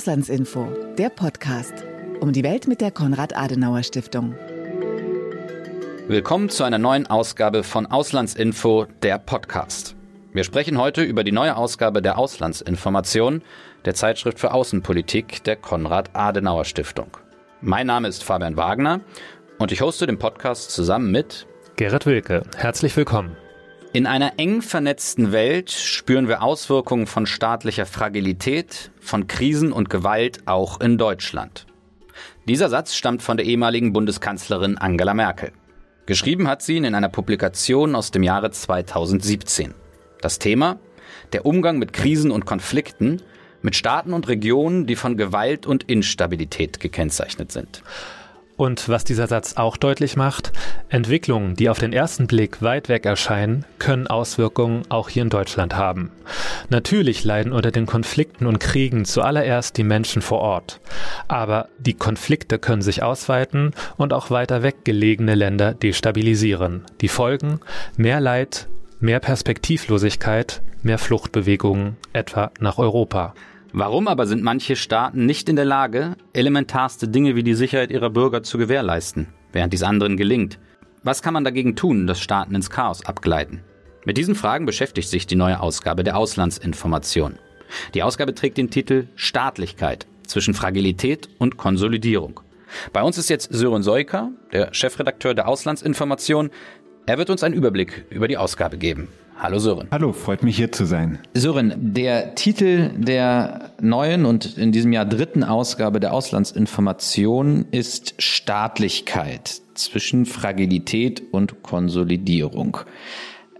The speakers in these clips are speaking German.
Auslandsinfo, der Podcast. Um die Welt mit der Konrad-Adenauer-Stiftung. Willkommen zu einer neuen Ausgabe von Auslandsinfo, der Podcast. Wir sprechen heute über die neue Ausgabe der Auslandsinformation, der Zeitschrift für Außenpolitik der Konrad-Adenauer-Stiftung. Mein Name ist Fabian Wagner und ich hoste den Podcast zusammen mit Gerrit Wilke. Herzlich willkommen. In einer eng vernetzten Welt spüren wir Auswirkungen von staatlicher Fragilität, von Krisen und Gewalt auch in Deutschland. Dieser Satz stammt von der ehemaligen Bundeskanzlerin Angela Merkel. Geschrieben hat sie ihn in einer Publikation aus dem Jahre 2017. Das Thema? Der Umgang mit Krisen und Konflikten, mit Staaten und Regionen, die von Gewalt und Instabilität gekennzeichnet sind. Und was dieser Satz auch deutlich macht, Entwicklungen, die auf den ersten Blick weit weg erscheinen, können Auswirkungen auch hier in Deutschland haben. Natürlich leiden unter den Konflikten und Kriegen zuallererst die Menschen vor Ort. Aber die Konflikte können sich ausweiten und auch weiter weg gelegene Länder destabilisieren. Die Folgen? Mehr Leid, mehr Perspektivlosigkeit, mehr Fluchtbewegungen, etwa nach Europa. Warum aber sind manche Staaten nicht in der Lage, elementarste Dinge wie die Sicherheit ihrer Bürger zu gewährleisten, während dies anderen gelingt? Was kann man dagegen tun, dass Staaten ins Chaos abgleiten? Mit diesen Fragen beschäftigt sich die neue Ausgabe der Auslandsinformation. Die Ausgabe trägt den Titel Staatlichkeit zwischen Fragilität und Konsolidierung. Bei uns ist jetzt Sören Seuker, der Chefredakteur der Auslandsinformation. Er wird uns einen Überblick über die Ausgabe geben. Hallo Sören. Hallo, freut mich hier zu sein. Sören, der Titel der neuen und in diesem Jahr dritten Ausgabe der Auslandsinformation ist Staatlichkeit zwischen Fragilität und Konsolidierung.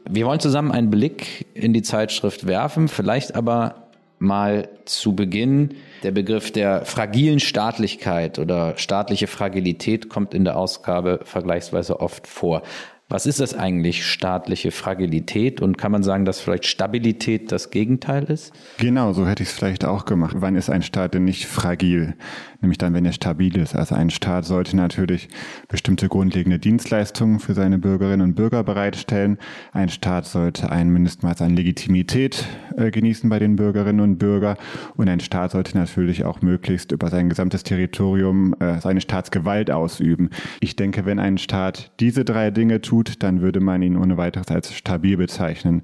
Wir wollen zusammen einen Blick in die Zeitschrift werfen, vielleicht aber mal zu Beginn der Begriff der fragilen Staatlichkeit oder staatliche Fragilität kommt in der Ausgabe vergleichsweise oft vor. Was ist das eigentlich, staatliche Fragilität? Und kann man sagen, dass vielleicht Stabilität das Gegenteil ist? Genau, so hätte ich es vielleicht auch gemacht. Wann ist ein Staat denn nicht fragil? Nämlich dann, wenn er stabil ist. Also ein Staat sollte natürlich bestimmte grundlegende Dienstleistungen für seine Bürgerinnen und Bürger bereitstellen. Ein Staat sollte ein Mindestmaß an Legitimität äh, genießen bei den Bürgerinnen und Bürgern. Und ein Staat sollte natürlich auch möglichst über sein gesamtes Territorium äh, seine Staatsgewalt ausüben. Ich denke, wenn ein Staat diese drei Dinge tut, tut, dann würde man ihn ohne weiteres als stabil bezeichnen.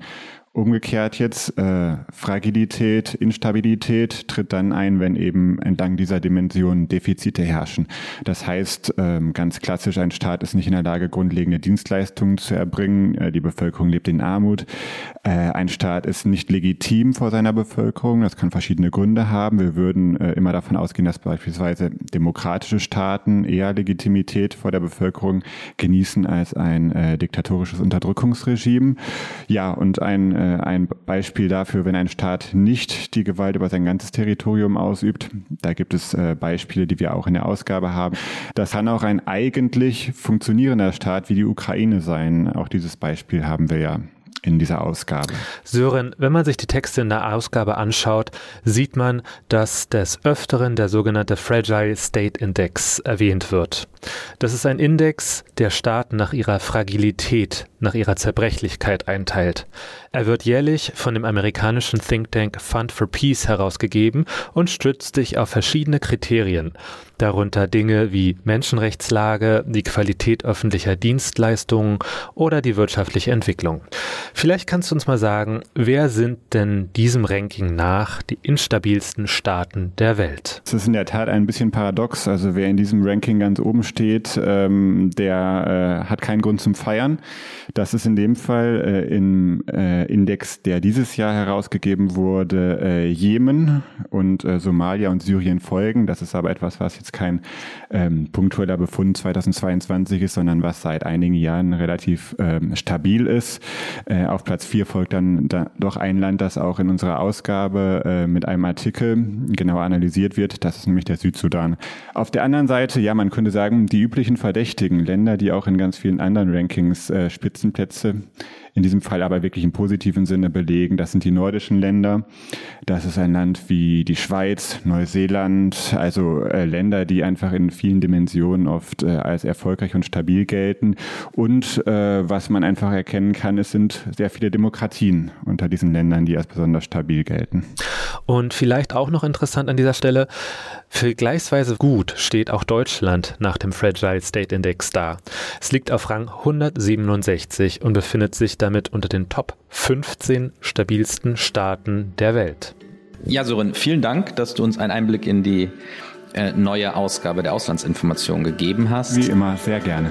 Umgekehrt jetzt, äh, Fragilität, Instabilität tritt dann ein, wenn eben entlang dieser Dimension Defizite herrschen. Das heißt, ähm, ganz klassisch, ein Staat ist nicht in der Lage, grundlegende Dienstleistungen zu erbringen. Äh, die Bevölkerung lebt in Armut. Äh, ein Staat ist nicht legitim vor seiner Bevölkerung. Das kann verschiedene Gründe haben. Wir würden äh, immer davon ausgehen, dass beispielsweise demokratische Staaten eher Legitimität vor der Bevölkerung genießen als ein äh, diktatorisches Unterdrückungsregime. Ja, und ein äh, ein Beispiel dafür, wenn ein Staat nicht die Gewalt über sein ganzes Territorium ausübt. Da gibt es äh, Beispiele, die wir auch in der Ausgabe haben. Das kann auch ein eigentlich funktionierender Staat wie die Ukraine sein. Auch dieses Beispiel haben wir ja in dieser Ausgabe. Sören, wenn man sich die Texte in der Ausgabe anschaut, sieht man, dass des Öfteren der sogenannte Fragile State Index erwähnt wird. Das ist ein Index, der Staaten nach ihrer Fragilität, nach ihrer Zerbrechlichkeit einteilt. Er wird jährlich von dem amerikanischen Think Tank Fund for Peace herausgegeben und stützt sich auf verschiedene Kriterien, darunter Dinge wie Menschenrechtslage, die Qualität öffentlicher Dienstleistungen oder die wirtschaftliche Entwicklung. Vielleicht kannst du uns mal sagen, wer sind denn diesem Ranking nach die instabilsten Staaten der Welt? Das ist in der Tat ein bisschen paradox. Also wer in diesem Ranking ganz oben steht, ähm, der äh, hat keinen Grund zum Feiern. Das ist in dem Fall äh, im äh, Index, der dieses Jahr herausgegeben wurde, äh, Jemen und äh, Somalia und Syrien folgen. Das ist aber etwas, was jetzt kein ähm, punktueller Befund 2022 ist, sondern was seit einigen Jahren relativ ähm, stabil ist. Äh, auf Platz vier folgt dann da doch ein Land, das auch in unserer Ausgabe äh, mit einem Artikel genauer analysiert wird. Das ist nämlich der Südsudan. Auf der anderen Seite, ja, man könnte sagen, die üblichen Verdächtigen, Länder, die auch in ganz vielen anderen Rankings äh, Spitzenplätze in diesem Fall aber wirklich im positiven Sinne belegen. Das sind die nordischen Länder. Das ist ein Land wie die Schweiz, Neuseeland, also äh, Länder, die einfach in vielen Dimensionen oft äh, als erfolgreich und stabil gelten. Und äh, was man einfach erkennen kann, es sind sehr viele Demokratien unter diesen Ländern, die als besonders stabil gelten. Und vielleicht auch noch interessant an dieser Stelle, vergleichsweise gut steht auch Deutschland nach dem Fragile State Index da. Es liegt auf Rang 167 und befindet sich damit unter den Top 15 stabilsten Staaten der Welt. Ja, Sören, vielen Dank, dass du uns einen Einblick in die äh, neue Ausgabe der Auslandsinformation gegeben hast. Wie immer, sehr gerne.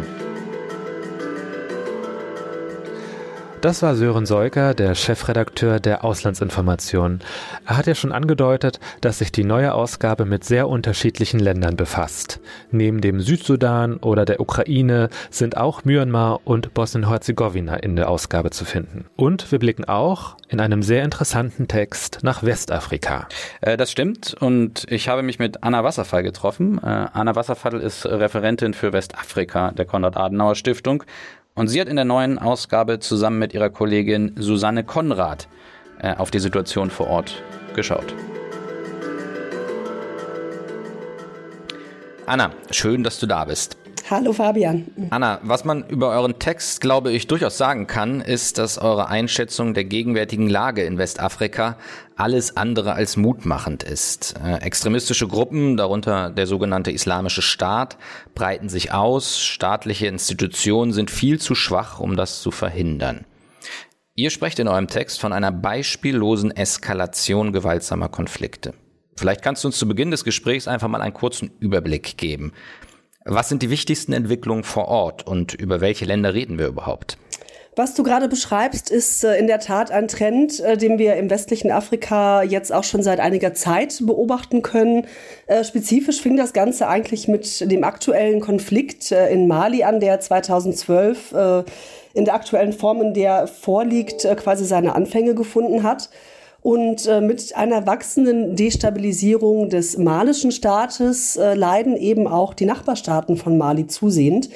Das war Sören Seuker, der Chefredakteur der Auslandsinformation. Er hat ja schon angedeutet, dass sich die neue Ausgabe mit sehr unterschiedlichen Ländern befasst. Neben dem Südsudan oder der Ukraine sind auch Myanmar und Bosnien-Herzegowina in der Ausgabe zu finden. Und wir blicken auch in einem sehr interessanten Text nach Westafrika. Äh, das stimmt und ich habe mich mit Anna Wasserfall getroffen. Äh, Anna Wasserfall ist Referentin für Westafrika der Konrad-Adenauer Stiftung und sie hat in der neuen Ausgabe zusammen mit ihrer Kollegin Susanne Konrad äh, auf die Situation vor Ort geschaut. Anna, schön, dass du da bist. Hallo Fabian. Anna, was man über euren Text, glaube ich, durchaus sagen kann, ist, dass eure Einschätzung der gegenwärtigen Lage in Westafrika alles andere als mutmachend ist. Äh, extremistische Gruppen, darunter der sogenannte Islamische Staat, breiten sich aus, staatliche Institutionen sind viel zu schwach, um das zu verhindern. Ihr sprecht in eurem Text von einer beispiellosen Eskalation gewaltsamer Konflikte. Vielleicht kannst du uns zu Beginn des Gesprächs einfach mal einen kurzen Überblick geben. Was sind die wichtigsten Entwicklungen vor Ort und über welche Länder reden wir überhaupt? Was du gerade beschreibst, ist äh, in der Tat ein Trend, äh, den wir im westlichen Afrika jetzt auch schon seit einiger Zeit beobachten können. Äh, spezifisch fing das Ganze eigentlich mit dem aktuellen Konflikt in Mali an, der 2012 in der aktuellen Form, in der vorliegt, quasi seine Anfänge gefunden hat. Und äh, mit einer wachsenden Destabilisierung des malischen Staates äh, leiden eben auch die Nachbarstaaten von Mali zusehend.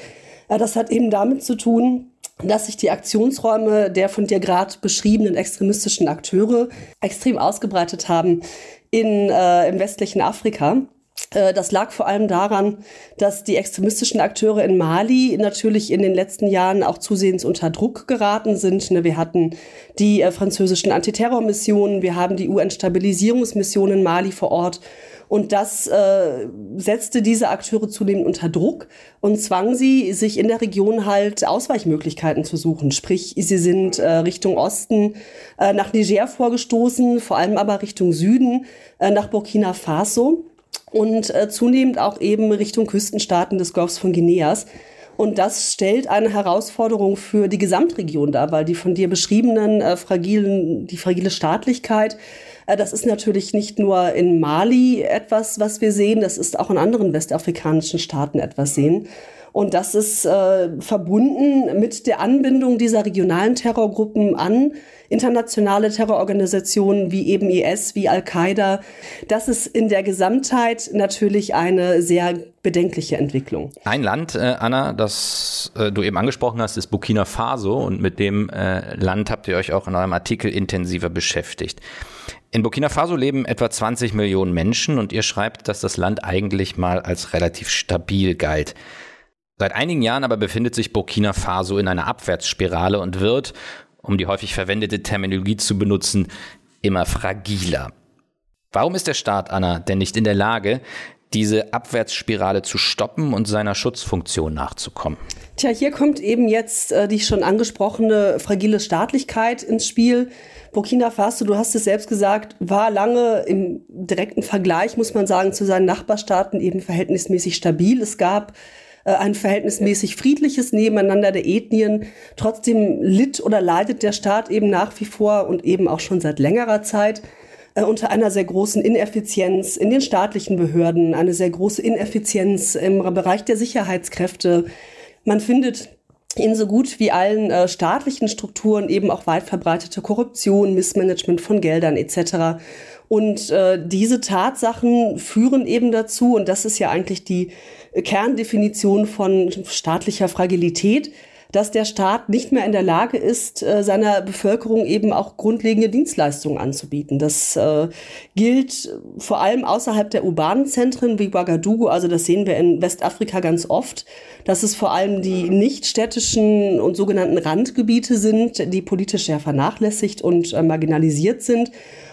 Äh, das hat eben damit zu tun, dass sich die Aktionsräume der von dir gerade beschriebenen extremistischen Akteure extrem ausgebreitet haben in, äh, im westlichen Afrika. Äh, das lag vor allem daran, dass die extremistischen Akteure in Mali natürlich in den letzten Jahren auch zusehends unter Druck geraten sind. Ne, wir hatten die äh, französischen Antiterrormissionen, wir haben die UN-Stabilisierungsmission in Mali vor Ort. Und das äh, setzte diese Akteure zunehmend unter Druck und zwang sie, sich in der Region halt Ausweichmöglichkeiten zu suchen. Sprich, sie sind äh, Richtung Osten äh, nach Niger vorgestoßen, vor allem aber Richtung Süden äh, nach Burkina Faso und äh, zunehmend auch eben Richtung Küstenstaaten des Golfs von Guineas. Und das stellt eine Herausforderung für die Gesamtregion dar, weil die von dir beschriebenen äh, fragilen, die fragile Staatlichkeit, äh, das ist natürlich nicht nur in Mali etwas, was wir sehen, das ist auch in anderen westafrikanischen Staaten etwas sehen. Und das ist äh, verbunden mit der Anbindung dieser regionalen Terrorgruppen an internationale Terrororganisationen wie eben IS, wie Al-Qaida. Das ist in der Gesamtheit natürlich eine sehr bedenkliche Entwicklung. Ein Land, äh, Anna, das äh, du eben angesprochen hast, ist Burkina Faso und mit dem äh, Land habt ihr euch auch in eurem Artikel intensiver beschäftigt. In Burkina Faso leben etwa 20 Millionen Menschen und ihr schreibt, dass das Land eigentlich mal als relativ stabil galt. Seit einigen Jahren aber befindet sich Burkina Faso in einer Abwärtsspirale und wird, um die häufig verwendete Terminologie zu benutzen, immer fragiler. Warum ist der Staat, Anna, denn nicht in der Lage, diese Abwärtsspirale zu stoppen und seiner Schutzfunktion nachzukommen? Tja, hier kommt eben jetzt äh, die schon angesprochene fragile Staatlichkeit ins Spiel. Burkina Faso, du hast es selbst gesagt, war lange im direkten Vergleich, muss man sagen, zu seinen Nachbarstaaten eben verhältnismäßig stabil. Es gab äh, ein verhältnismäßig friedliches Nebeneinander der Ethnien. Trotzdem litt oder leidet der Staat eben nach wie vor und eben auch schon seit längerer Zeit äh, unter einer sehr großen Ineffizienz in den staatlichen Behörden, eine sehr große Ineffizienz im Bereich der Sicherheitskräfte. Man findet in so gut wie allen äh, staatlichen Strukturen eben auch weit verbreitete Korruption, Missmanagement von Geldern etc. Und äh, diese Tatsachen führen eben dazu, und das ist ja eigentlich die Kerndefinition von staatlicher Fragilität, dass der Staat nicht mehr in der Lage ist, äh, seiner Bevölkerung eben auch grundlegende Dienstleistungen anzubieten. Das äh, gilt vor allem außerhalb der urbanen Zentren wie Ouagadougou, also das sehen wir in Westafrika ganz oft, dass es vor allem die nichtstädtischen und sogenannten Randgebiete sind, die politisch sehr vernachlässigt und äh, marginalisiert sind.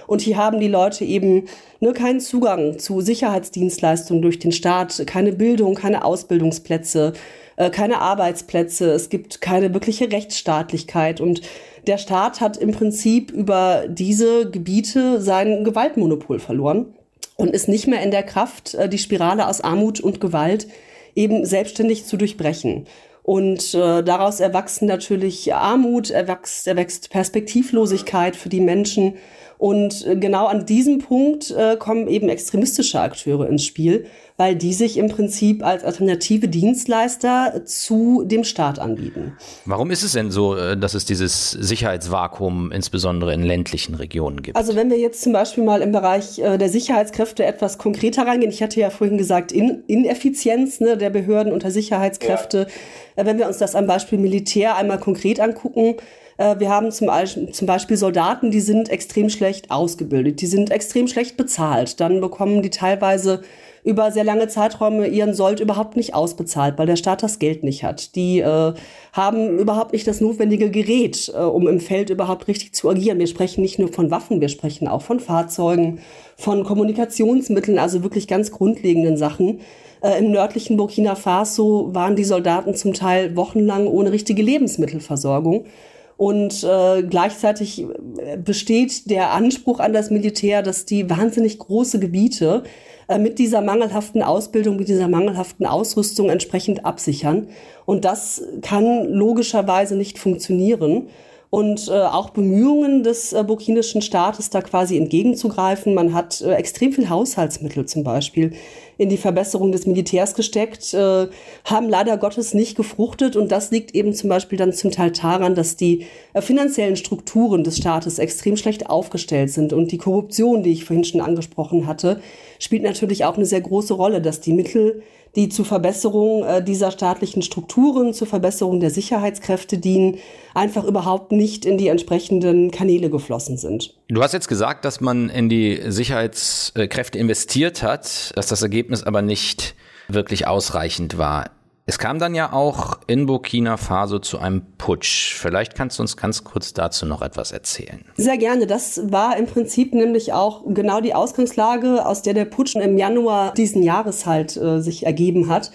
Und hier haben die Leute eben ne, keinen Zugang zu Sicherheitsdienstleistungen durch den Staat, keine Bildung, keine Ausbildungsplätze, äh, keine Arbeitsplätze, es gibt keine wirkliche Rechtsstaatlichkeit und der Staat hat im Prinzip über diese Gebiete sein Gewaltmonopol verloren und ist nicht mehr in der Kraft, äh, die Spirale aus Armut und Gewalt eben selbstständig zu durchbrechen. Und äh, daraus erwachsen natürlich Armut, erwächst, erwächst Perspektivlosigkeit für die Menschen. Und äh, genau an diesem Punkt äh, kommen eben extremistische Akteure ins Spiel, weil die sich im Prinzip als alternative Dienstleister zu dem Staat anbieten. Warum ist es denn so, äh, dass es dieses Sicherheitsvakuum insbesondere in ländlichen Regionen gibt? Also wenn wir jetzt zum Beispiel mal im Bereich äh, der Sicherheitskräfte etwas konkreter reingehen, ich hatte ja vorhin gesagt, In Ineffizienz ne, der Behörden unter Sicherheitskräfte, ja. Wenn wir uns das am Beispiel Militär einmal konkret angucken, wir haben zum, Beispiel Soldaten, die sind extrem schlecht ausgebildet, die sind extrem schlecht bezahlt. Dann bekommen die teilweise über sehr lange Zeiträume ihren Sold überhaupt nicht ausbezahlt, weil der Staat das Geld nicht hat. Die äh, haben überhaupt nicht das notwendige Gerät, äh, um im Feld überhaupt richtig zu agieren. Wir sprechen nicht nur von Waffen, wir sprechen auch von Fahrzeugen, von Kommunikationsmitteln, also wirklich ganz grundlegenden Sachen. Äh, Im nördlichen Burkina Faso waren die Soldaten zum Teil wochenlang ohne richtige Lebensmittelversorgung. Und äh, gleichzeitig äh, besteht der Anspruch an das Militär, dass die wahnsinnig große Gebiete äh, mit dieser mangelhaften Ausbildung, mit dieser mangelhaften Ausrüstung entsprechend absichern. Und das kann logischerweise nicht funktionieren und äh, auch Bemühungen des äh, burkinischen Staates da quasi entgegenzugreifen. Man hat äh, extrem viel Haushaltsmittel zum Beispiel in die Verbesserung des Militärs gesteckt, äh, haben leider Gottes nicht gefruchtet. Und das liegt eben zum Beispiel dann zum Teil daran, dass die äh, finanziellen Strukturen des Staates extrem schlecht aufgestellt sind. Und die Korruption, die ich vorhin schon angesprochen hatte, spielt natürlich auch eine sehr große Rolle, dass die Mittel, die zur Verbesserung äh, dieser staatlichen Strukturen, zur Verbesserung der Sicherheitskräfte dienen, einfach überhaupt nicht in die entsprechenden Kanäle geflossen sind. Du hast jetzt gesagt, dass man in die Sicherheitskräfte investiert hat, dass das Ergebnis aber nicht wirklich ausreichend war. Es kam dann ja auch in Burkina Faso zu einem Putsch. Vielleicht kannst du uns ganz kurz dazu noch etwas erzählen. Sehr gerne. Das war im Prinzip nämlich auch genau die Ausgangslage, aus der der Putsch im Januar diesen Jahres halt äh, sich ergeben hat.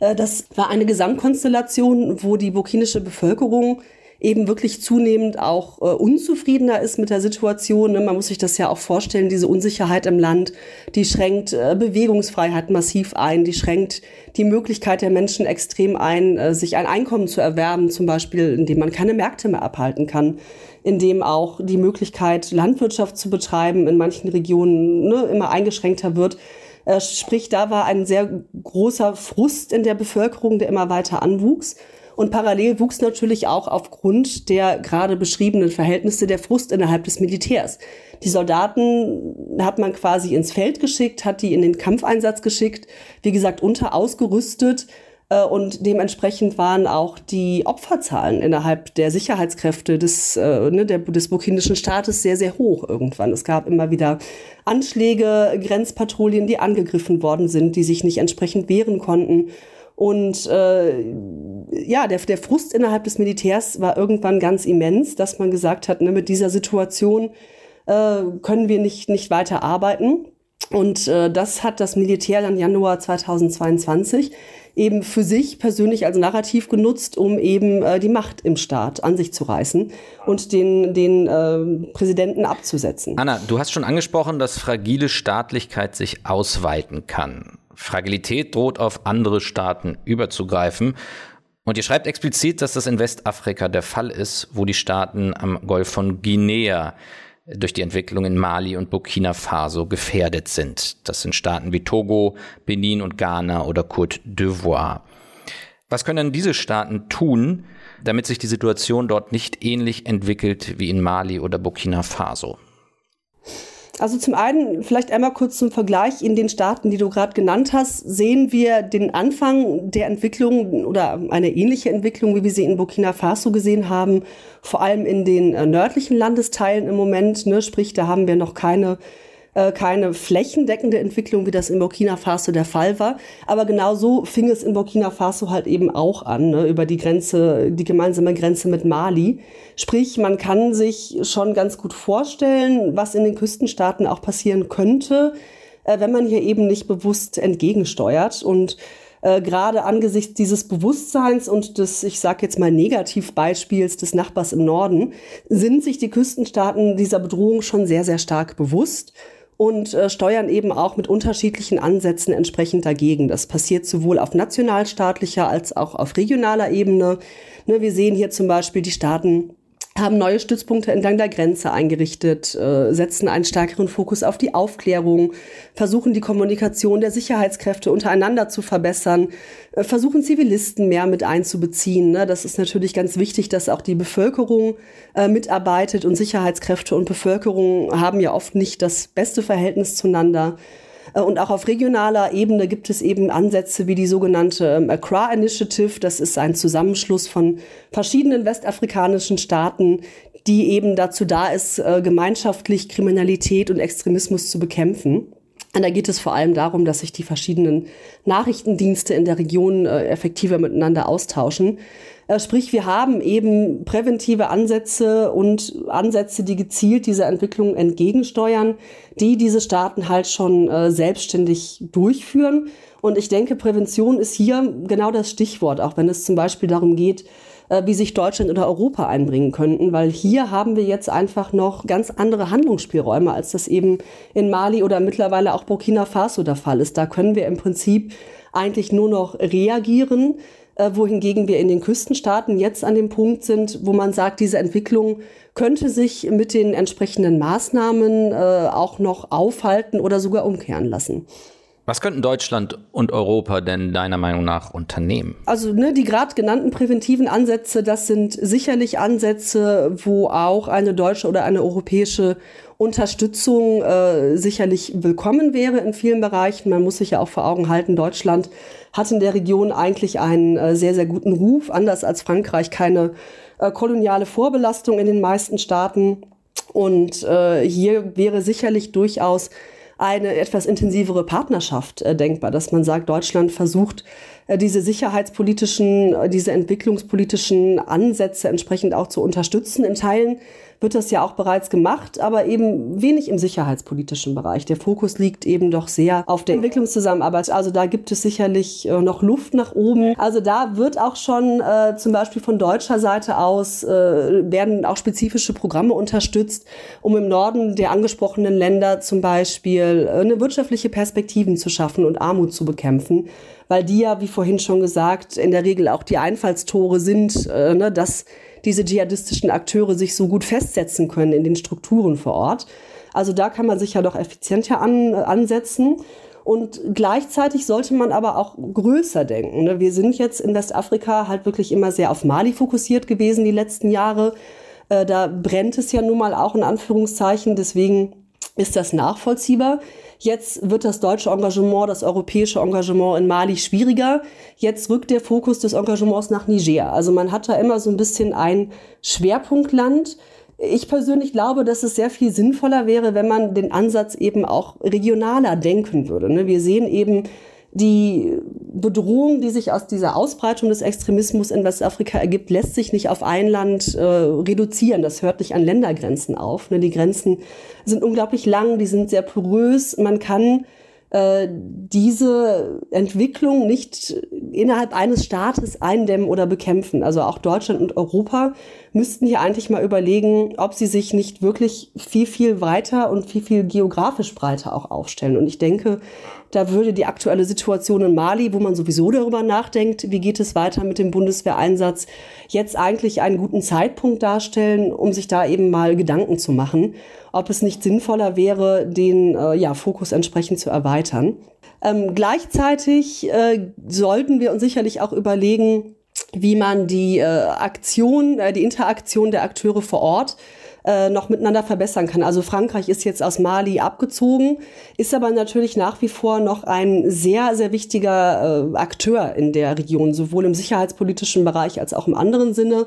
Äh, das war eine Gesamtkonstellation, wo die burkinische Bevölkerung eben wirklich zunehmend auch äh, unzufriedener ist mit der Situation. Ne? Man muss sich das ja auch vorstellen, diese Unsicherheit im Land, die schränkt äh, Bewegungsfreiheit massiv ein, die schränkt die Möglichkeit der Menschen extrem ein, äh, sich ein Einkommen zu erwerben, zum Beispiel, indem man keine Märkte mehr abhalten kann indem auch die Möglichkeit, Landwirtschaft zu betreiben in manchen Regionen ne, immer eingeschränkter wird. Äh, sprich, da war ein sehr großer Frust in der Bevölkerung, der immer weiter anwuchs. Und parallel wuchs natürlich auch aufgrund der gerade beschriebenen Verhältnisse der Frust innerhalb des Militärs. Die Soldaten hat man quasi ins Feld geschickt, hat die in den Kampfeinsatz geschickt, wie gesagt, unterausgerüstet. Äh, und dementsprechend waren auch die Opferzahlen innerhalb der Sicherheitskräfte des, äh, ne, der, des burkinischen Staates sehr, sehr hoch irgendwann. Es gab immer wieder Anschläge, Grenzpatrouillen, die angegriffen worden sind, die sich nicht entsprechend wehren konnten. Und äh, ja, der, der Frust innerhalb des Militärs war irgendwann ganz immens, dass man gesagt hat, ne, mit dieser Situation äh, können wir nicht, nicht weiter arbeiten. Und äh, das hat das Militär dann Januar 2022 eben für sich persönlich als Narrativ genutzt, um eben äh, die Macht im Staat an sich zu reißen und den, den äh, Präsidenten abzusetzen. Anna, du hast schon angesprochen, dass fragile Staatlichkeit sich ausweiten kann. Fragilität droht auf andere Staaten überzugreifen. Und ihr schreibt explizit, dass das in Westafrika der Fall ist, wo die Staaten am Golf von Guinea durch die Entwicklung in Mali und Burkina Faso gefährdet sind. Das sind Staaten wie Togo, Benin und Ghana oder Côte d'Ivoire. Was können diese Staaten tun, damit sich die Situation dort nicht ähnlich entwickelt wie in Mali oder Burkina Faso? Also zum einen, vielleicht einmal kurz zum Vergleich, in den Staaten, die du gerade genannt hast, sehen wir den Anfang der Entwicklung oder eine ähnliche Entwicklung, wie wir sie in Burkina Faso gesehen haben, vor allem in den äh, nördlichen Landesteilen im Moment. Ne? Sprich, da haben wir noch keine äh, keine flächendeckende Entwicklung, wie das in Burkina Faso der Fall war. Aber genau so fing es in Burkina Faso halt eben auch an, ne, über die Grenze, die gemeinsame Grenze mit Mali. Sprich, man kann sich schon ganz gut vorstellen, was in den Küstenstaaten auch passieren könnte, äh, wenn man hier eben nicht bewusst entgegensteuert. Und äh, gerade angesichts dieses Bewusstseins und des, ich sage jetzt mal, Negativbeispiels des Nachbars im Norden, sind sich die Küstenstaaten dieser Bedrohung schon sehr, sehr stark bewusst und äh, steuern eben auch mit unterschiedlichen Ansätzen entsprechend dagegen. Das passiert sowohl auf nationalstaatlicher als auch auf regionaler Ebene. Ne, wir sehen hier zum Beispiel die Staaten haben neue Stützpunkte entlang der Grenze eingerichtet, äh, setzen einen stärkeren Fokus auf die Aufklärung, versuchen die Kommunikation der Sicherheitskräfte untereinander zu verbessern, äh, versuchen Zivilisten mehr mit einzubeziehen. Ne? Das ist natürlich ganz wichtig, dass auch die Bevölkerung äh, mitarbeitet und Sicherheitskräfte und Bevölkerung haben ja oft nicht das beste Verhältnis zueinander. Äh, und auch auf regionaler Ebene gibt es eben Ansätze wie die sogenannte ähm, Accra Initiative. Das ist ein Zusammenschluss von verschiedenen westafrikanischen Staaten, die eben dazu da ist, äh, gemeinschaftlich Kriminalität und Extremismus zu bekämpfen. Und da geht es vor allem darum, dass sich die verschiedenen Nachrichtendienste in der Region äh, effektiver miteinander austauschen. Äh, sprich, wir haben eben präventive Ansätze und Ansätze, die gezielt dieser Entwicklung entgegensteuern, die diese Staaten halt schon äh, selbstständig durchführen. Und ich denke, Prävention ist hier genau das Stichwort, auch wenn es zum Beispiel darum geht, äh, wie sich Deutschland oder Europa einbringen könnten, weil hier haben wir jetzt einfach noch ganz andere Handlungsspielräume, als das eben in Mali oder mittlerweile auch Burkina Faso der Fall ist. Da können wir im Prinzip eigentlich nur noch reagieren, wohingegen wir in den Küstenstaaten jetzt an dem Punkt sind, wo man sagt, diese Entwicklung könnte sich mit den entsprechenden Maßnahmen äh, auch noch aufhalten oder sogar umkehren lassen. Was könnten Deutschland und Europa denn deiner Meinung nach unternehmen? Also ne, die gerade genannten präventiven Ansätze, das sind sicherlich Ansätze, wo auch eine deutsche oder eine europäische Unterstützung äh, sicherlich willkommen wäre in vielen Bereichen. Man muss sich ja auch vor Augen halten, Deutschland hat in der Region eigentlich einen äh, sehr, sehr guten Ruf, anders als Frankreich keine äh, koloniale Vorbelastung in den meisten Staaten. Und äh, hier wäre sicherlich durchaus eine etwas intensivere Partnerschaft äh, denkbar, dass man sagt, Deutschland versucht, diese sicherheitspolitischen, äh, diese entwicklungspolitischen Ansätze entsprechend auch zu unterstützen. In Teilen wird das ja auch bereits gemacht, aber eben wenig im sicherheitspolitischen Bereich. Der Fokus liegt eben doch sehr auf der Entwicklungszusammenarbeit. Also da gibt es sicherlich äh, noch Luft nach oben. Also da wird auch schon äh, zum Beispiel von deutscher Seite aus äh, werden auch spezifische Programme unterstützt, um im Norden der angesprochenen Länder zum Beispiel äh, eine wirtschaftliche Perspektiven zu schaffen und Armut zu bekämpfen weil die ja, wie vorhin schon gesagt, in der Regel auch die Einfallstore sind, äh, ne, dass diese dschihadistischen Akteure sich so gut festsetzen können in den Strukturen vor Ort. Also da kann man sich ja doch effizienter an, ansetzen. Und gleichzeitig sollte man aber auch größer denken. Ne? Wir sind jetzt in Westafrika halt wirklich immer sehr auf Mali fokussiert gewesen die letzten Jahre. Äh, da brennt es ja nun mal auch in Anführungszeichen. Deswegen ist das nachvollziehbar. Jetzt wird das deutsche Engagement, das europäische Engagement in Mali schwieriger. Jetzt rückt der Fokus des Engagements nach Niger. Also man hat da immer so ein bisschen ein Schwerpunktland. Ich persönlich glaube, dass es sehr viel sinnvoller wäre, wenn man den Ansatz eben auch regionaler denken würde. Ne? Wir sehen eben, die Bedrohung, die sich aus dieser Ausbreitung des Extremismus in Westafrika ergibt, lässt sich nicht auf ein Land äh, reduzieren. Das hört nicht an Ländergrenzen auf. Ne? Die Grenzen sind unglaublich lang, die sind sehr porös. Man kann äh, diese Entwicklung nicht innerhalb eines Staates eindämmen oder bekämpfen. Also auch Deutschland und Europa müssten hier eigentlich mal überlegen, ob sie sich nicht wirklich viel, viel weiter und viel, viel geografisch breiter auch aufstellen. Und ich denke, da würde die aktuelle Situation in Mali, wo man sowieso darüber nachdenkt, wie geht es weiter mit dem Bundeswehreinsatz, jetzt eigentlich einen guten Zeitpunkt darstellen, um sich da eben mal Gedanken zu machen, ob es nicht sinnvoller wäre, den äh, ja, Fokus entsprechend zu erweitern. Ähm, gleichzeitig äh, sollten wir uns sicherlich auch überlegen, wie man die äh, Aktion, äh, die Interaktion der Akteure vor Ort äh, noch miteinander verbessern kann. Also Frankreich ist jetzt aus Mali abgezogen, ist aber natürlich nach wie vor noch ein sehr, sehr wichtiger äh, Akteur in der Region, sowohl im sicherheitspolitischen Bereich als auch im anderen Sinne.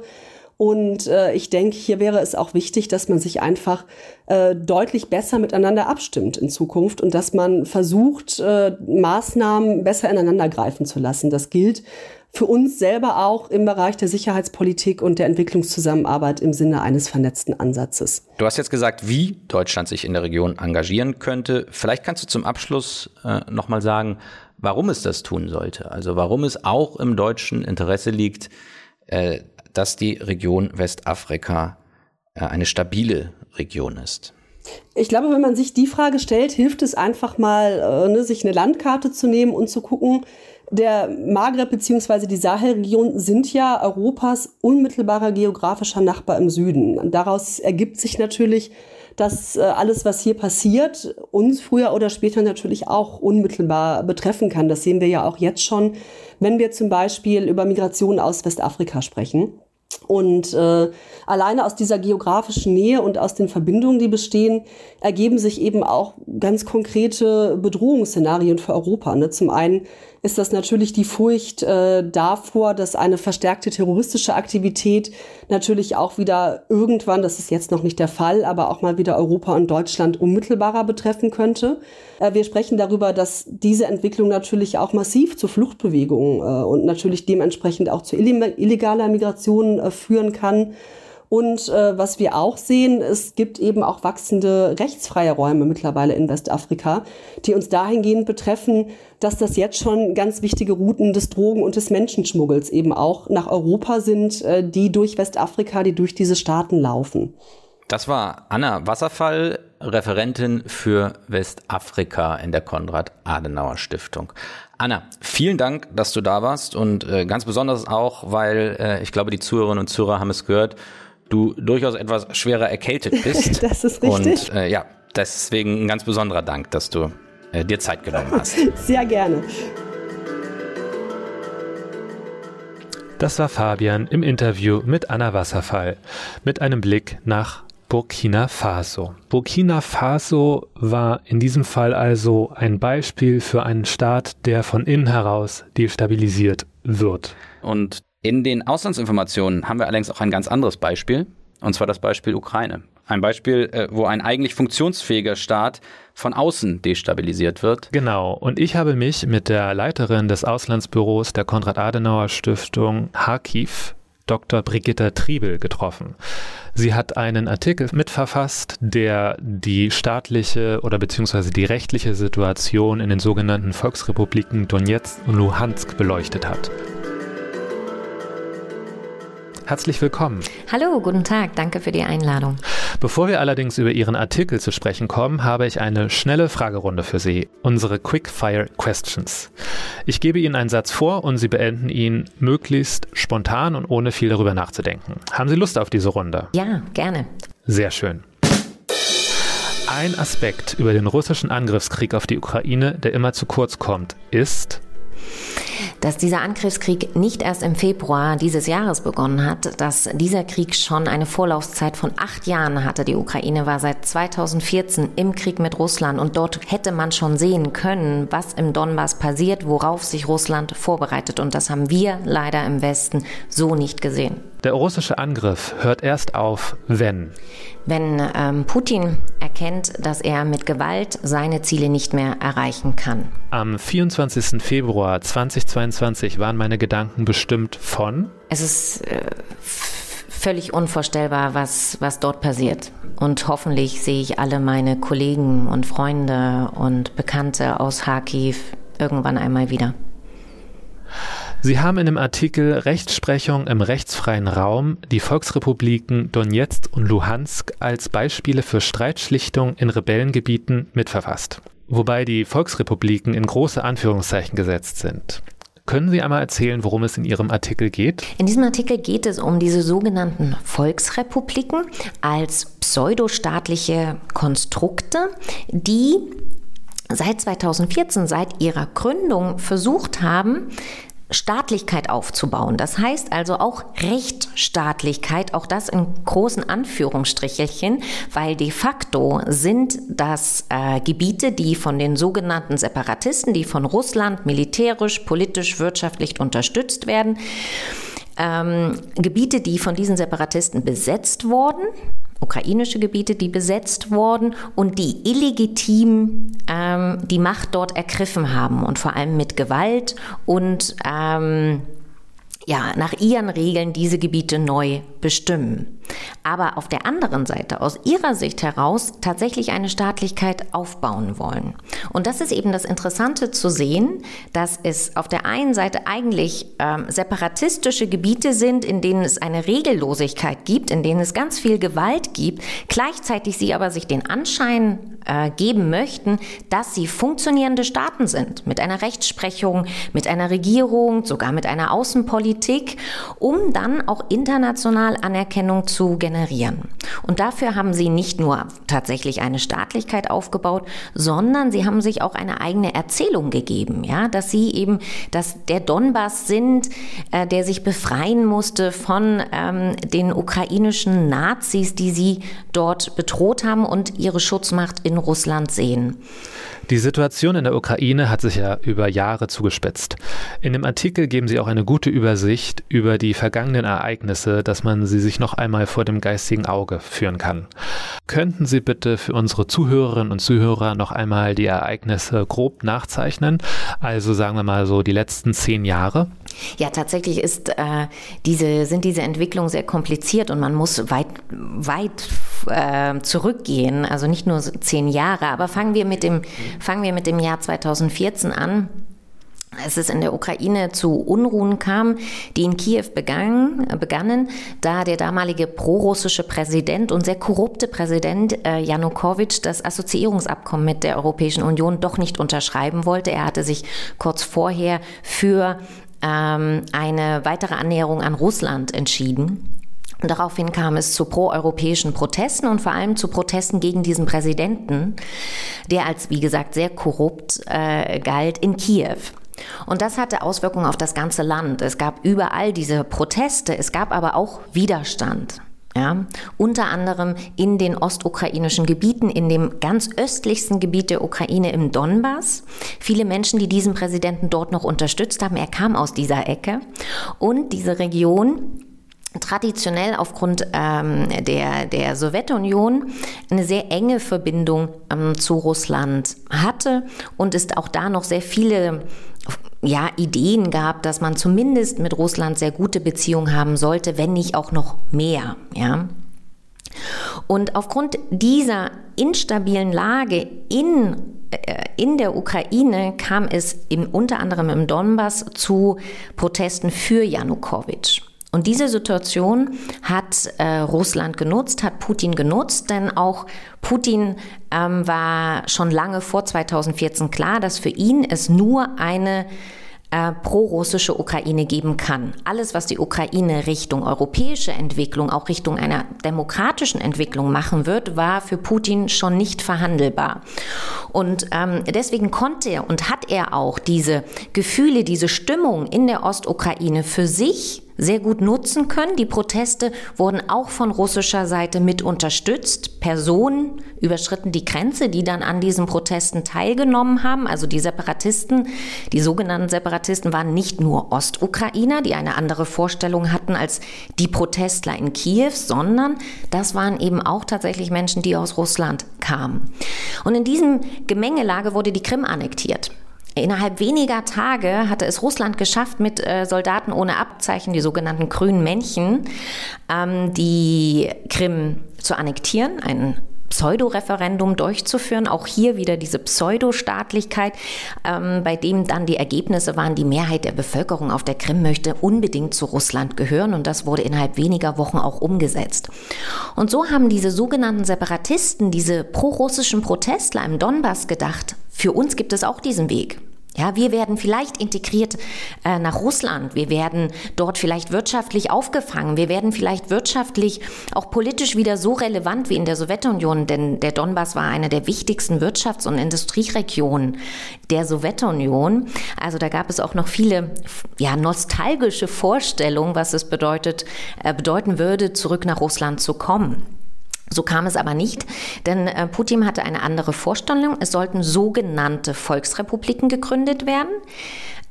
Und äh, ich denke, hier wäre es auch wichtig, dass man sich einfach äh, deutlich besser miteinander abstimmt in Zukunft und dass man versucht, äh, Maßnahmen besser ineinander greifen zu lassen. Das gilt für uns selber auch im Bereich der Sicherheitspolitik und der Entwicklungszusammenarbeit im Sinne eines vernetzten Ansatzes. Du hast jetzt gesagt, wie Deutschland sich in der Region engagieren könnte. Vielleicht kannst du zum Abschluss äh, nochmal sagen, warum es das tun sollte. Also warum es auch im deutschen Interesse liegt, äh, dass die Region Westafrika äh, eine stabile Region ist? Ich glaube, wenn man sich die Frage stellt, hilft es einfach mal, äh, ne, sich eine Landkarte zu nehmen und zu gucken, der Maghreb bzw. die Sahelregion sind ja Europas unmittelbarer geografischer Nachbar im Süden. Daraus ergibt sich natürlich, dass äh, alles, was hier passiert, uns früher oder später natürlich auch unmittelbar betreffen kann. Das sehen wir ja auch jetzt schon, wenn wir zum Beispiel über Migration aus Westafrika sprechen. Und äh, alleine aus dieser geografischen Nähe und aus den Verbindungen, die bestehen, ergeben sich eben auch ganz konkrete Bedrohungsszenarien für Europa. Ne? Zum einen ist das natürlich die Furcht äh, davor, dass eine verstärkte terroristische Aktivität natürlich auch wieder irgendwann, das ist jetzt noch nicht der Fall, aber auch mal wieder Europa und Deutschland unmittelbarer betreffen könnte. Äh, wir sprechen darüber, dass diese Entwicklung natürlich auch massiv zu Fluchtbewegungen äh, und natürlich dementsprechend auch zu illegaler Migration äh, führen kann. Und äh, was wir auch sehen, es gibt eben auch wachsende rechtsfreie Räume mittlerweile in Westafrika, die uns dahingehend betreffen, dass das jetzt schon ganz wichtige Routen des Drogen- und des Menschenschmuggels eben auch nach Europa sind, äh, die durch Westafrika, die durch diese Staaten laufen. Das war Anna Wasserfall, Referentin für Westafrika in der Konrad-Adenauer-Stiftung. Anna, vielen Dank, dass du da warst und äh, ganz besonders auch, weil äh, ich glaube, die Zuhörerinnen und Zuhörer haben es gehört, du durchaus etwas schwerer erkältet bist. das ist richtig. Und äh, ja, deswegen ein ganz besonderer Dank, dass du äh, dir Zeit genommen hast. Sehr gerne. Das war Fabian im Interview mit Anna Wasserfall mit einem Blick nach Burkina Faso. Burkina Faso war in diesem Fall also ein Beispiel für einen Staat, der von innen heraus destabilisiert wird. Und in den Auslandsinformationen haben wir allerdings auch ein ganz anderes Beispiel, und zwar das Beispiel Ukraine. Ein Beispiel, äh, wo ein eigentlich funktionsfähiger Staat von außen destabilisiert wird. Genau. Und ich habe mich mit der Leiterin des Auslandsbüros der Konrad-Adenauer-Stiftung Kharkiv, Dr. Brigitta Triebel, getroffen. Sie hat einen Artikel mitverfasst, der die staatliche oder beziehungsweise die rechtliche Situation in den sogenannten Volksrepubliken Donetsk und Luhansk beleuchtet hat. Herzlich willkommen. Hallo, guten Tag, danke für die Einladung. Bevor wir allerdings über Ihren Artikel zu sprechen kommen, habe ich eine schnelle Fragerunde für Sie, unsere Quickfire Questions. Ich gebe Ihnen einen Satz vor und Sie beenden ihn möglichst spontan und ohne viel darüber nachzudenken. Haben Sie Lust auf diese Runde? Ja, gerne. Sehr schön. Ein Aspekt über den russischen Angriffskrieg auf die Ukraine, der immer zu kurz kommt, ist dass dieser Angriffskrieg nicht erst im Februar dieses Jahres begonnen hat, dass dieser Krieg schon eine Vorlaufzeit von acht Jahren hatte. Die Ukraine war seit 2014 im Krieg mit Russland und dort hätte man schon sehen können, was im Donbass passiert, worauf sich Russland vorbereitet. Und das haben wir leider im Westen so nicht gesehen. Der russische Angriff hört erst auf, wenn wenn ähm, Putin erkennt, dass er mit Gewalt seine Ziele nicht mehr erreichen kann. Am 24. Februar 2022 waren meine Gedanken bestimmt von? Es ist äh, völlig unvorstellbar, was, was dort passiert. Und hoffentlich sehe ich alle meine Kollegen und Freunde und Bekannte aus Kharkiv irgendwann einmal wieder. Sie haben in dem Artikel Rechtsprechung im rechtsfreien Raum die Volksrepubliken Donetsk und Luhansk als Beispiele für Streitschlichtung in Rebellengebieten mitverfasst. Wobei die Volksrepubliken in große Anführungszeichen gesetzt sind. Können Sie einmal erzählen, worum es in Ihrem Artikel geht? In diesem Artikel geht es um diese sogenannten Volksrepubliken als pseudostaatliche Konstrukte, die seit 2014, seit ihrer Gründung versucht haben, Staatlichkeit aufzubauen. Das heißt also auch Rechtsstaatlichkeit, auch das in großen Anführungsstrichelchen, weil de facto sind das äh, Gebiete, die von den sogenannten Separatisten, die von Russland militärisch, politisch, wirtschaftlich unterstützt werden, ähm, Gebiete, die von diesen Separatisten besetzt wurden, ukrainische Gebiete, die besetzt wurden und die illegitim ähm, die Macht dort ergriffen haben und vor allem mit Gewalt und ähm, ja, nach ihren Regeln diese Gebiete neu bestimmen. Aber auf der anderen Seite, aus ihrer Sicht heraus, tatsächlich eine Staatlichkeit aufbauen wollen. Und das ist eben das Interessante zu sehen, dass es auf der einen Seite eigentlich ähm, separatistische Gebiete sind, in denen es eine Regellosigkeit gibt, in denen es ganz viel Gewalt gibt, gleichzeitig sie aber sich den Anschein äh, geben möchten, dass sie funktionierende Staaten sind, mit einer Rechtsprechung, mit einer Regierung, sogar mit einer Außenpolitik, um dann auch international Anerkennung zu generieren. Und dafür haben sie nicht nur tatsächlich eine Staatlichkeit aufgebaut, sondern sie haben sich auch eine eigene Erzählung gegeben, ja, dass sie eben, dass der Donbass sind, äh, der sich befreien musste von ähm, den ukrainischen Nazis, die sie dort bedroht haben und ihre Schutzmacht in Russland sehen. Die Situation in der Ukraine hat sich ja über Jahre zugespitzt. In dem Artikel geben Sie auch eine gute Übersicht über die vergangenen Ereignisse, dass man sie sich noch einmal vor dem geistigen Auge führen kann. Könnten Sie bitte für unsere Zuhörerinnen und Zuhörer noch einmal die Ereignisse grob nachzeichnen? Also sagen wir mal so die letzten zehn Jahre? Ja, tatsächlich ist, äh, diese, sind diese Entwicklungen sehr kompliziert und man muss weit, weit äh, zurückgehen, also nicht nur zehn Jahre. Aber fangen wir mit dem Fangen wir mit dem Jahr 2014 an als es in der Ukraine zu Unruhen kam, die in Kiew begann, begannen, da der damalige prorussische Präsident und sehr korrupte Präsident äh, Janukowitsch das Assoziierungsabkommen mit der Europäischen Union doch nicht unterschreiben wollte. Er hatte sich kurz vorher für ähm, eine weitere Annäherung an Russland entschieden. Daraufhin kam es zu proeuropäischen Protesten und vor allem zu Protesten gegen diesen Präsidenten, der als, wie gesagt, sehr korrupt äh, galt in Kiew. Und das hatte Auswirkungen auf das ganze Land. Es gab überall diese Proteste, es gab aber auch Widerstand. Ja, unter anderem in den ostukrainischen Gebieten, in dem ganz östlichsten Gebiet der Ukraine im Donbass. Viele Menschen, die diesen Präsidenten dort noch unterstützt haben, er kam aus dieser Ecke. Und diese Region traditionell aufgrund ähm, der, der Sowjetunion eine sehr enge Verbindung ähm, zu Russland hatte und es auch da noch sehr viele ja, Ideen gab, dass man zumindest mit Russland sehr gute Beziehungen haben sollte, wenn nicht auch noch mehr. Ja. Und aufgrund dieser instabilen Lage in äh, in der Ukraine kam es im, unter anderem im Donbass zu Protesten für Janukowitsch. Und diese Situation hat äh, Russland genutzt, hat Putin genutzt, denn auch Putin ähm, war schon lange vor 2014 klar, dass für ihn es nur eine äh, pro-russische Ukraine geben kann. Alles, was die Ukraine Richtung europäische Entwicklung, auch Richtung einer demokratischen Entwicklung machen wird, war für Putin schon nicht verhandelbar. Und ähm, deswegen konnte er und hat er auch diese Gefühle, diese Stimmung in der Ostukraine für sich sehr gut nutzen können. Die Proteste wurden auch von russischer Seite mit unterstützt. Personen überschritten die Grenze, die dann an diesen Protesten teilgenommen haben. Also die Separatisten, die sogenannten Separatisten waren nicht nur Ostukrainer, die eine andere Vorstellung hatten als die Protestler in Kiew, sondern das waren eben auch tatsächlich Menschen, die aus Russland kamen. Und in diesem Gemengelage wurde die Krim annektiert. Innerhalb weniger Tage hatte es Russland geschafft, mit äh, Soldaten ohne Abzeichen, die sogenannten grünen Männchen, ähm, die Krim zu annektieren, ein Pseudo-Referendum durchzuführen. Auch hier wieder diese Pseudostaatlichkeit, ähm, bei dem dann die Ergebnisse waren, die Mehrheit der Bevölkerung auf der Krim möchte unbedingt zu Russland gehören und das wurde innerhalb weniger Wochen auch umgesetzt. Und so haben diese sogenannten Separatisten, diese pro-russischen Protestler im Donbass gedacht, für uns gibt es auch diesen Weg. Ja, wir werden vielleicht integriert äh, nach Russland. Wir werden dort vielleicht wirtschaftlich aufgefangen. Wir werden vielleicht wirtschaftlich auch politisch wieder so relevant wie in der Sowjetunion, denn der Donbass war eine der wichtigsten Wirtschafts- und Industrieregionen der Sowjetunion. Also da gab es auch noch viele ja, nostalgische Vorstellungen, was es bedeutet, äh, bedeuten würde, zurück nach Russland zu kommen. So kam es aber nicht, denn äh, Putin hatte eine andere Vorstellung. Es sollten sogenannte Volksrepubliken gegründet werden.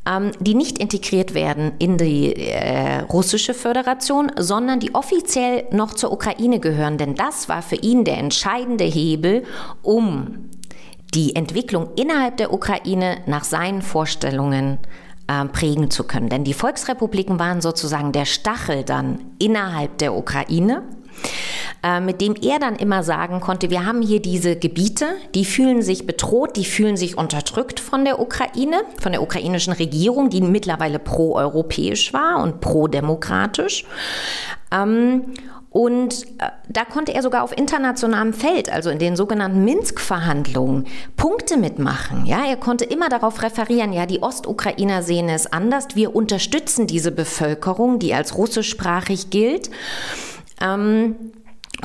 ähm, die nicht integriert werden in die äh, russische Föderation, sondern die offiziell noch zur Ukraine gehören. Denn das war für ihn der entscheidende Hebel, um die Entwicklung innerhalb der Ukraine nach seinen Vorstellungen äh, prägen zu können. Denn die Volksrepubliken waren sozusagen der Stachel dann innerhalb der Ukraine äh, mit dem er dann immer sagen konnte, wir haben hier diese Gebiete, die fühlen sich bedroht, die fühlen sich unterdrückt von der Ukraine, von der ukrainischen Regierung, die mittlerweile pro-europäisch war und pro-demokratisch. Ähm, und äh, da konnte er sogar auf internationalem Feld, also in den sogenannten Minsk-Verhandlungen, Punkte mitmachen. Ja, er konnte immer darauf referieren, ja, die Ostukrainer sehen es anders. Wir unterstützen diese Bevölkerung, die als russischsprachig gilt. Ähm,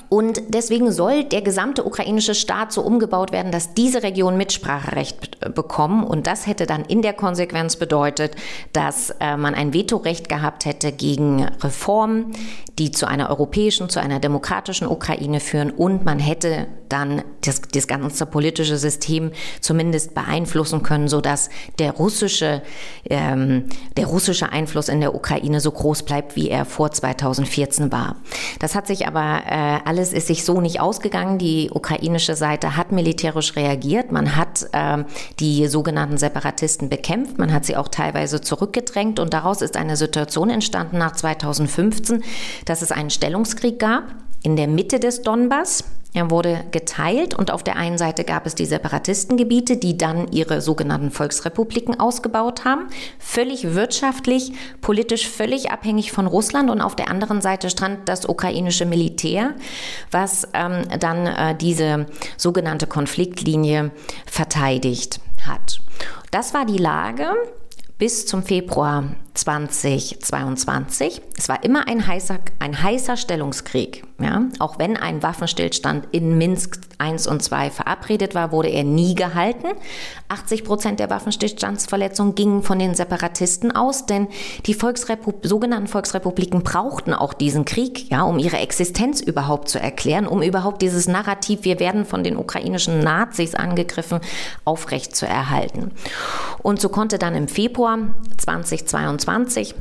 und deswegen soll der gesamte ukrainische Staat so umgebaut werden, dass diese Regionen Mitspracherecht bekommen. Und das hätte dann in der Konsequenz bedeutet, dass äh, man ein Vetorecht gehabt hätte gegen Reformen, die zu einer europäischen, zu einer demokratischen Ukraine führen. Und man hätte dann das, das ganze politische System zumindest beeinflussen können, sodass der russische, ähm, der russische Einfluss in der Ukraine so groß bleibt, wie er vor 2014 war. Das hat sich aber äh, alles ist sich so nicht ausgegangen. Die ukrainische Seite hat militärisch reagiert. Man hat äh, die sogenannten Separatisten bekämpft. Man hat sie auch teilweise zurückgedrängt. Und daraus ist eine Situation entstanden nach 2015, dass es einen Stellungskrieg gab in der Mitte des Donbass. Er wurde geteilt und auf der einen Seite gab es die Separatistengebiete, die dann ihre sogenannten Volksrepubliken ausgebaut haben, völlig wirtschaftlich, politisch völlig abhängig von Russland und auf der anderen Seite stand das ukrainische Militär, was ähm, dann äh, diese sogenannte Konfliktlinie verteidigt hat. Das war die Lage bis zum Februar 2022. Es war immer ein heißer, ein heißer Stellungskrieg. Ja? Auch wenn ein Waffenstillstand in Minsk 1 und 2 verabredet war, wurde er nie gehalten. 80 Prozent der Waffenstillstandsverletzungen gingen von den Separatisten aus, denn die Volksrepu sogenannten Volksrepubliken brauchten auch diesen Krieg, ja, um ihre Existenz überhaupt zu erklären, um überhaupt dieses Narrativ, wir werden von den ukrainischen Nazis angegriffen, aufrecht zu erhalten. Und so konnte dann im Februar 2022 2020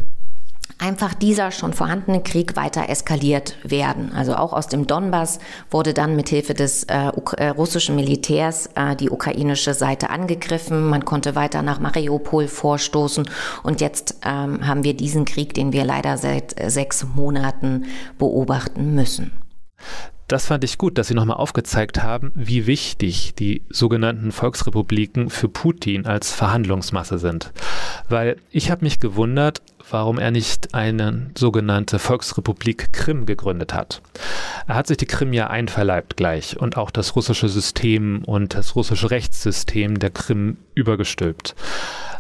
einfach dieser schon vorhandene Krieg weiter eskaliert werden. Also auch aus dem Donbass wurde dann mithilfe des äh, äh, russischen Militärs äh, die ukrainische Seite angegriffen. Man konnte weiter nach Mariupol vorstoßen und jetzt ähm, haben wir diesen Krieg, den wir leider seit äh, sechs Monaten beobachten müssen. Das fand ich gut, dass Sie nochmal aufgezeigt haben, wie wichtig die sogenannten Volksrepubliken für Putin als Verhandlungsmasse sind. Weil ich habe mich gewundert, warum er nicht eine sogenannte Volksrepublik Krim gegründet hat. Er hat sich die Krim ja einverleibt gleich und auch das russische System und das russische Rechtssystem der Krim übergestülpt.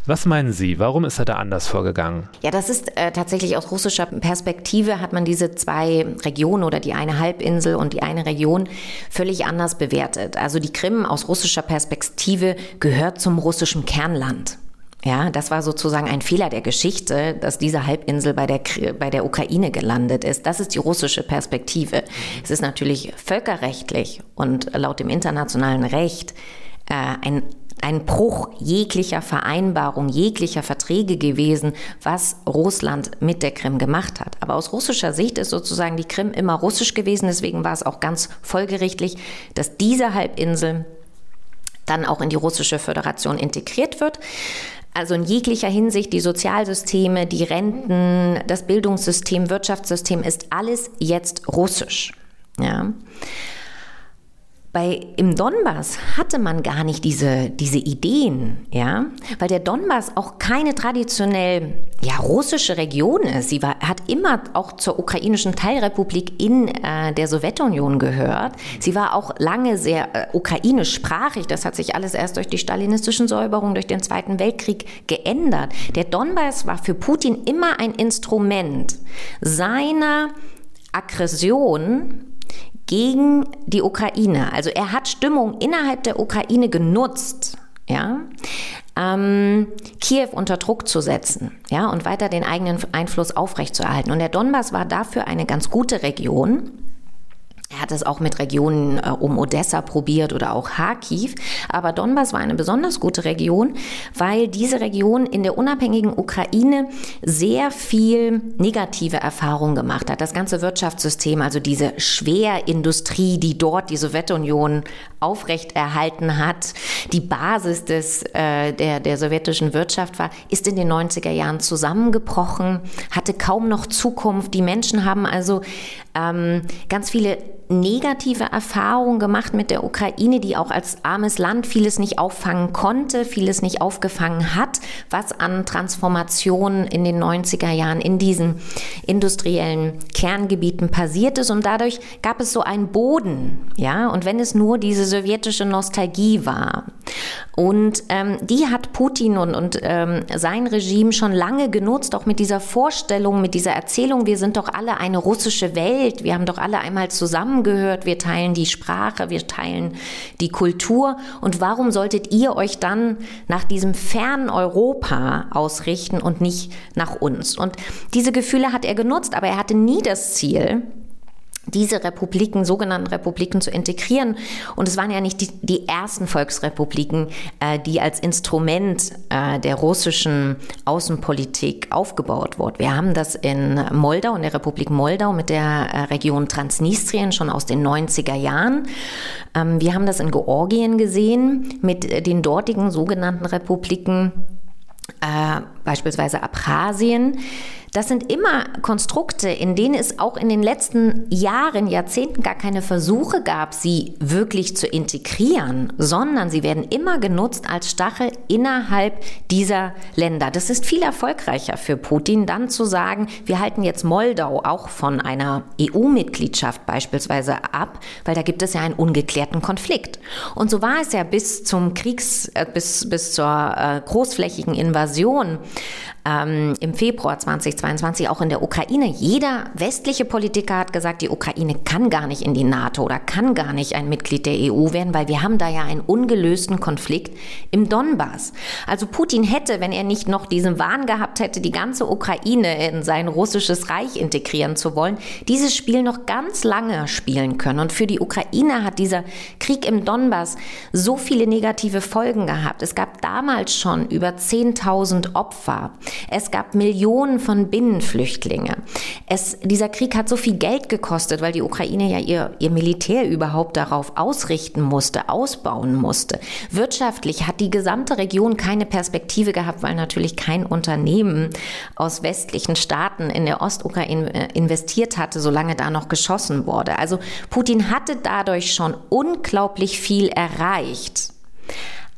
Was meinen Sie, warum ist er da anders vorgegangen? Ja, das ist äh, tatsächlich aus russischer Perspektive hat man diese zwei Regionen oder die eine Halbinsel und die eine Region völlig anders bewertet. Also die Krim aus russischer Perspektive gehört zum russischen Kernland. Ja, das war sozusagen ein Fehler der Geschichte, dass diese Halbinsel bei der, bei der Ukraine gelandet ist. Das ist die russische Perspektive. Es ist natürlich völkerrechtlich und laut dem internationalen Recht äh, ein ein Bruch jeglicher Vereinbarung, jeglicher Verträge gewesen, was Russland mit der Krim gemacht hat. Aber aus russischer Sicht ist sozusagen die Krim immer russisch gewesen, deswegen war es auch ganz folgerichtlich, dass diese Halbinsel dann auch in die russische Föderation integriert wird. Also in jeglicher Hinsicht, die Sozialsysteme, die Renten, das Bildungssystem, Wirtschaftssystem ist alles jetzt russisch. Ja. Bei, Im Donbass hatte man gar nicht diese, diese Ideen, ja, weil der Donbass auch keine traditionell ja, russische Region ist. Sie war, hat immer auch zur ukrainischen Teilrepublik in äh, der Sowjetunion gehört. Sie war auch lange sehr äh, ukrainischsprachig. Das hat sich alles erst durch die stalinistischen Säuberungen, durch den Zweiten Weltkrieg geändert. Der Donbass war für Putin immer ein Instrument seiner Aggression gegen die Ukraine. Also er hat Stimmung innerhalb der Ukraine genutzt, ja, ähm, Kiew unter Druck zu setzen, ja, und weiter den eigenen Einfluss aufrechtzuerhalten. Und der Donbass war dafür eine ganz gute Region. Er hat es auch mit Regionen äh, um Odessa probiert oder auch Kharkiv. Aber Donbass war eine besonders gute Region, weil diese Region in der unabhängigen Ukraine sehr viel negative Erfahrungen gemacht hat. Das ganze Wirtschaftssystem, also diese Schwerindustrie, die dort die Sowjetunion aufrechterhalten hat, die Basis des, äh, der, der sowjetischen Wirtschaft war, ist in den 90er Jahren zusammengebrochen, hatte kaum noch Zukunft. Die Menschen haben also ähm, ganz viele negative Erfahrungen gemacht mit der Ukraine, die auch als armes Land vieles nicht auffangen konnte, vieles nicht aufgefangen hat, was an Transformationen in den 90er Jahren in diesen industriellen Kerngebieten passiert ist. Und dadurch gab es so einen Boden, ja, und wenn es nur diese sowjetische Nostalgie war. Und ähm, die hat Putin und, und ähm, sein Regime schon lange genutzt, auch mit dieser Vorstellung, mit dieser Erzählung, wir sind doch alle eine russische Welt, wir haben doch alle einmal zusammengehört, wir teilen die Sprache, wir teilen die Kultur. Und warum solltet ihr euch dann nach diesem fernen Europa ausrichten und nicht nach uns? Und diese Gefühle hat er genutzt, aber er hatte nie das Ziel, diese Republiken, sogenannten Republiken zu integrieren. Und es waren ja nicht die, die ersten Volksrepubliken, äh, die als Instrument äh, der russischen Außenpolitik aufgebaut wurden. Wir haben das in Moldau, in der Republik Moldau mit der äh, Region Transnistrien schon aus den 90er Jahren. Ähm, wir haben das in Georgien gesehen mit den dortigen sogenannten Republiken, äh, beispielsweise Abchasien. Das sind immer Konstrukte, in denen es auch in den letzten Jahren, Jahrzehnten gar keine Versuche gab, sie wirklich zu integrieren, sondern sie werden immer genutzt als Stachel innerhalb dieser Länder. Das ist viel erfolgreicher für Putin, dann zu sagen, wir halten jetzt Moldau auch von einer EU-Mitgliedschaft beispielsweise ab, weil da gibt es ja einen ungeklärten Konflikt. Und so war es ja bis zum Kriegs, äh, bis, bis zur äh, großflächigen Invasion ähm, im Februar 2022 auch in der Ukraine. Jeder westliche Politiker hat gesagt, die Ukraine kann gar nicht in die NATO oder kann gar nicht ein Mitglied der EU werden, weil wir haben da ja einen ungelösten Konflikt im Donbass. Also Putin hätte, wenn er nicht noch diesen Wahn gehabt hätte, die ganze Ukraine in sein russisches Reich integrieren zu wollen, dieses Spiel noch ganz lange spielen können. Und für die Ukraine hat dieser Krieg im Donbass so viele negative Folgen gehabt. Es gab damals schon über 10.000 Opfer. Es gab Millionen von Binnenflüchtlinge. Es, dieser Krieg hat so viel Geld gekostet, weil die Ukraine ja ihr, ihr Militär überhaupt darauf ausrichten musste, ausbauen musste. Wirtschaftlich hat die gesamte Region keine Perspektive gehabt, weil natürlich kein Unternehmen aus westlichen Staaten in der Ostukraine äh, investiert hatte, solange da noch geschossen wurde. Also Putin hatte dadurch schon unglaublich viel erreicht.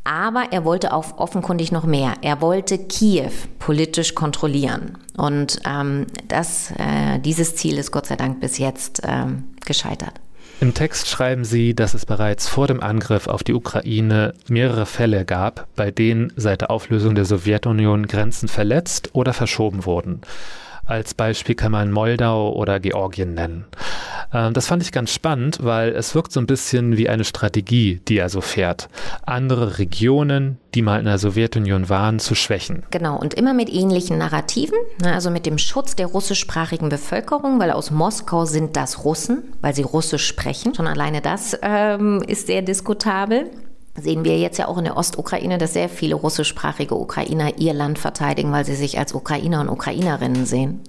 Aber er wollte auch offenkundig noch mehr. Er wollte Kiew politisch kontrollieren. Und ähm, das, äh, dieses Ziel ist Gott sei Dank bis jetzt ähm, gescheitert. Im Text schreiben Sie, dass es bereits vor dem Angriff auf die Ukraine mehrere Fälle gab, bei denen seit der Auflösung der Sowjetunion Grenzen verletzt oder verschoben wurden. Als Beispiel kann man Moldau oder Georgien nennen. Ähm, das fand ich ganz spannend, weil es wirkt so ein bisschen wie eine Strategie, die er so fährt. Andere Regionen, die mal in der Sowjetunion waren, zu schwächen. Genau, und immer mit ähnlichen Narrativen, ne, also mit dem Schutz der russischsprachigen Bevölkerung, weil aus Moskau sind das Russen, weil sie Russisch sprechen. Schon alleine das ähm, ist sehr diskutabel sehen wir jetzt ja auch in der Ostukraine, dass sehr viele russischsprachige Ukrainer ihr Land verteidigen, weil sie sich als Ukrainer und Ukrainerinnen sehen.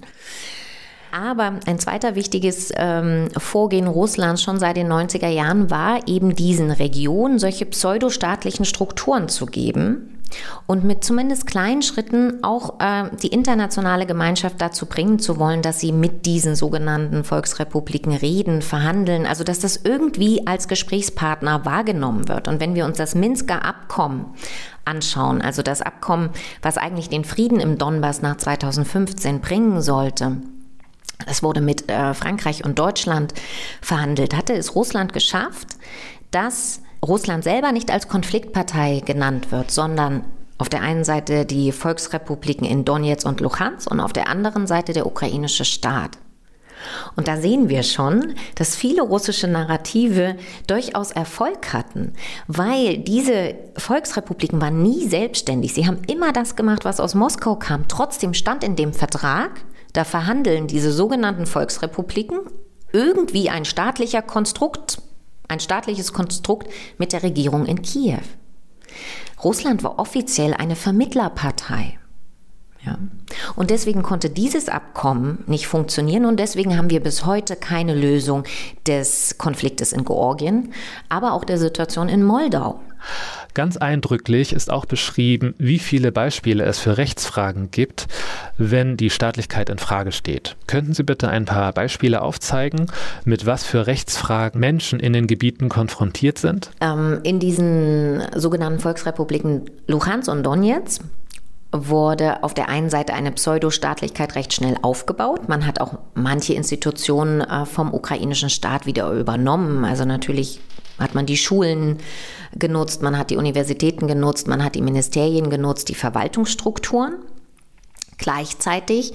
Aber ein zweiter wichtiges ähm, Vorgehen Russlands schon seit den 90er Jahren war eben diesen Regionen solche pseudostaatlichen Strukturen zu geben, und mit zumindest kleinen Schritten auch äh, die internationale Gemeinschaft dazu bringen zu wollen, dass sie mit diesen sogenannten Volksrepubliken reden, verhandeln, also dass das irgendwie als Gesprächspartner wahrgenommen wird. Und wenn wir uns das Minsker Abkommen anschauen, also das Abkommen, was eigentlich den Frieden im Donbass nach 2015 bringen sollte, es wurde mit äh, Frankreich und Deutschland verhandelt, hatte es Russland geschafft, dass Russland selber nicht als Konfliktpartei genannt wird, sondern auf der einen Seite die Volksrepubliken in Donetsk und Luhansk und auf der anderen Seite der ukrainische Staat. Und da sehen wir schon, dass viele russische Narrative durchaus Erfolg hatten, weil diese Volksrepubliken waren nie selbstständig. Sie haben immer das gemacht, was aus Moskau kam. Trotzdem stand in dem Vertrag, da verhandeln diese sogenannten Volksrepubliken irgendwie ein staatlicher Konstrukt, ein staatliches Konstrukt mit der Regierung in Kiew. Russland war offiziell eine Vermittlerpartei. Ja. Und deswegen konnte dieses Abkommen nicht funktionieren und deswegen haben wir bis heute keine Lösung des Konfliktes in Georgien, aber auch der Situation in Moldau. Ganz eindrücklich ist auch beschrieben, wie viele Beispiele es für Rechtsfragen gibt, wenn die Staatlichkeit in Frage steht. Könnten Sie bitte ein paar Beispiele aufzeigen, mit was für Rechtsfragen Menschen in den Gebieten konfrontiert sind? Ähm, in diesen sogenannten Volksrepubliken Luhansk und Donetsk wurde auf der einen Seite eine Pseudostaatlichkeit recht schnell aufgebaut. Man hat auch manche Institutionen äh, vom ukrainischen Staat wieder übernommen. Also natürlich hat man die Schulen genutzt, man hat die Universitäten genutzt, man hat die Ministerien genutzt, die Verwaltungsstrukturen. Gleichzeitig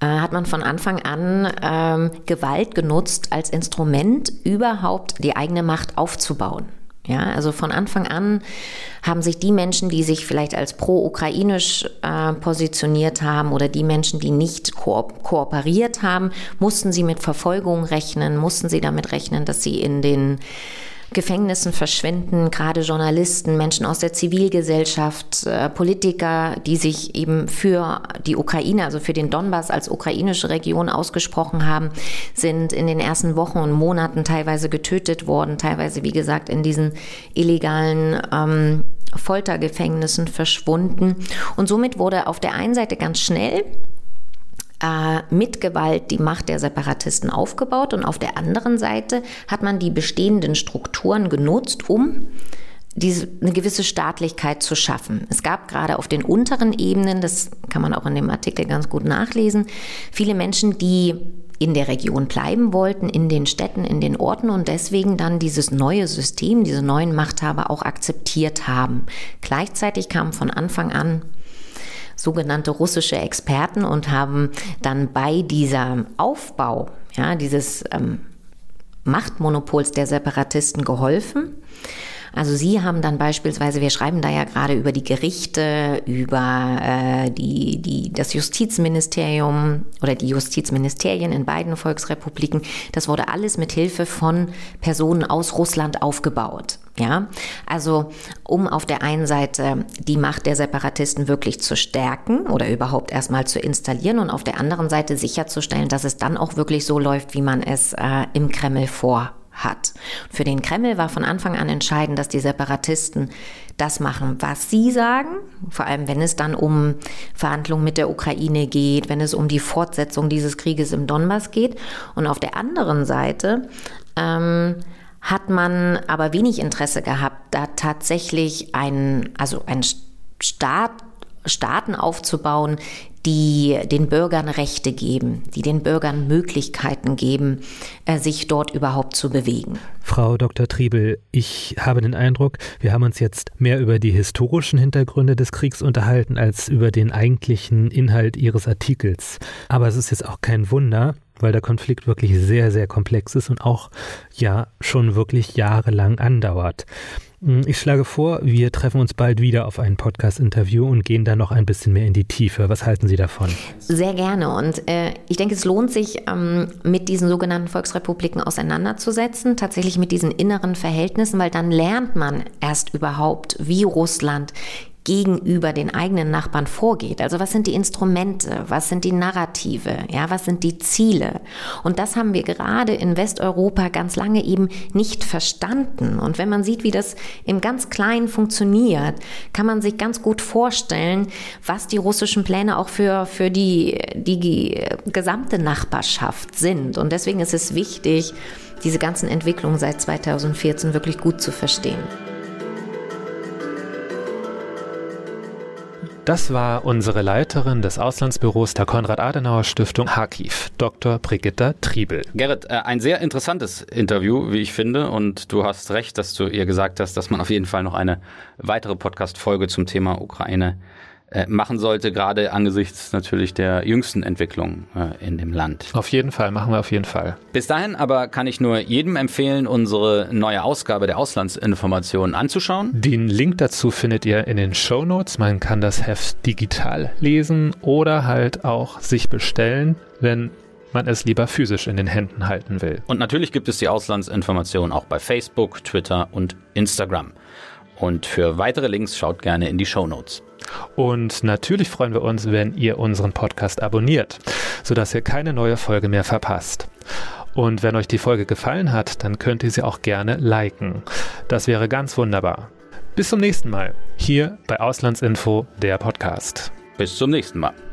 äh, hat man von Anfang an ähm, Gewalt genutzt als Instrument, überhaupt die eigene Macht aufzubauen. Ja, also von Anfang an haben sich die Menschen, die sich vielleicht als pro-ukrainisch äh, positioniert haben oder die Menschen, die nicht ko kooperiert haben, mussten sie mit Verfolgung rechnen, mussten sie damit rechnen, dass sie in den Gefängnissen verschwinden, gerade Journalisten, Menschen aus der Zivilgesellschaft, äh, Politiker, die sich eben für die Ukraine, also für den Donbass als ukrainische Region ausgesprochen haben, sind in den ersten Wochen und Monaten teilweise getötet worden, teilweise, wie gesagt, in diesen illegalen ähm, Foltergefängnissen verschwunden. Und somit wurde auf der einen Seite ganz schnell äh, mit Gewalt die Macht der Separatisten aufgebaut und auf der anderen Seite hat man die bestehenden Strukturen genutzt, um diese, eine gewisse Staatlichkeit zu schaffen. Es gab gerade auf den unteren Ebenen, das kann man auch in dem Artikel ganz gut nachlesen, viele Menschen, die in der Region bleiben wollten, in den Städten, in den Orten und deswegen dann dieses neue System, diese neuen Machthaber auch akzeptiert haben. Gleichzeitig kamen von Anfang an sogenannte russische Experten und haben dann bei dieser Aufbau, ja, dieses ähm, Machtmonopols der Separatisten geholfen. Also Sie haben dann beispielsweise, wir schreiben da ja gerade über die Gerichte, über äh, die, die, das Justizministerium oder die Justizministerien in beiden Volksrepubliken. Das wurde alles mit Hilfe von Personen aus Russland aufgebaut. Ja, also um auf der einen Seite die Macht der Separatisten wirklich zu stärken oder überhaupt erstmal zu installieren und auf der anderen Seite sicherzustellen, dass es dann auch wirklich so läuft, wie man es äh, im Kreml vor hat. Für den Kreml war von Anfang an entscheidend, dass die Separatisten das machen, was sie sagen, vor allem wenn es dann um Verhandlungen mit der Ukraine geht, wenn es um die Fortsetzung dieses Krieges im Donbass geht. Und auf der anderen Seite ähm, hat man aber wenig Interesse gehabt, da tatsächlich ein, also ein Staat, Staaten aufzubauen, die den Bürgern Rechte geben, die den Bürgern Möglichkeiten geben, äh, sich dort überhaupt zu bewegen. Frau Dr. Triebel, ich habe den Eindruck, wir haben uns jetzt mehr über die historischen Hintergründe des Kriegs unterhalten als über den eigentlichen Inhalt Ihres Artikels. Aber es ist jetzt auch kein Wunder, weil der Konflikt wirklich sehr, sehr komplex ist und auch ja schon wirklich jahrelang andauert. Hm, ich schlage vor, wir treffen uns bald wieder auf ein Podcast-Interview und gehen dann noch ein bisschen mehr in die Tiefe. Was halten Sie davon? Sehr gerne. Und äh, ich denke, es lohnt sich, ähm, mit diesen sogenannten Volksrepubliken auseinanderzusetzen, tatsächlich mit diesen inneren Verhältnissen, weil dann lernt man erst überhaupt, wie Russland gegenüber den eigenen Nachbarn vorgeht. Also was sind die Instrumente, was sind die Narrative, ja, was sind die Ziele? Und das haben wir gerade in Westeuropa ganz lange eben nicht verstanden. Und wenn man sieht, wie das im ganz Kleinen funktioniert, kann man sich ganz gut vorstellen, was die russischen Pläne auch für, für die, die gesamte Nachbarschaft sind. Und deswegen ist es wichtig, diese ganzen Entwicklungen seit 2014 wirklich gut zu verstehen. Das war unsere Leiterin des Auslandsbüros der Konrad-Adenauer-Stiftung Harkiv, Dr. Brigitta Triebel. Gerrit, äh, ein sehr interessantes Interview, wie ich finde. Und du hast recht, dass du ihr gesagt hast, dass man auf jeden Fall noch eine weitere Podcast-Folge zum Thema Ukraine äh, machen sollte, gerade angesichts natürlich der jüngsten Entwicklung äh, in dem Land. Auf jeden Fall, machen wir auf jeden Fall. Bis dahin aber kann ich nur jedem empfehlen, unsere neue Ausgabe der Auslandsinformationen anzuschauen. Den Link dazu findet ihr in den Show Notes. Man kann das Heft digital lesen oder halt auch sich bestellen, wenn man es lieber physisch in den Händen halten will. Und natürlich gibt es die Auslandsinformation auch bei Facebook, Twitter und Instagram. Und für weitere Links schaut gerne in die Show Notes. Und natürlich freuen wir uns, wenn ihr unseren Podcast abonniert, sodass ihr keine neue Folge mehr verpasst. Und wenn euch die Folge gefallen hat, dann könnt ihr sie auch gerne liken. Das wäre ganz wunderbar. Bis zum nächsten Mal, hier bei Auslandsinfo, der Podcast. Bis zum nächsten Mal.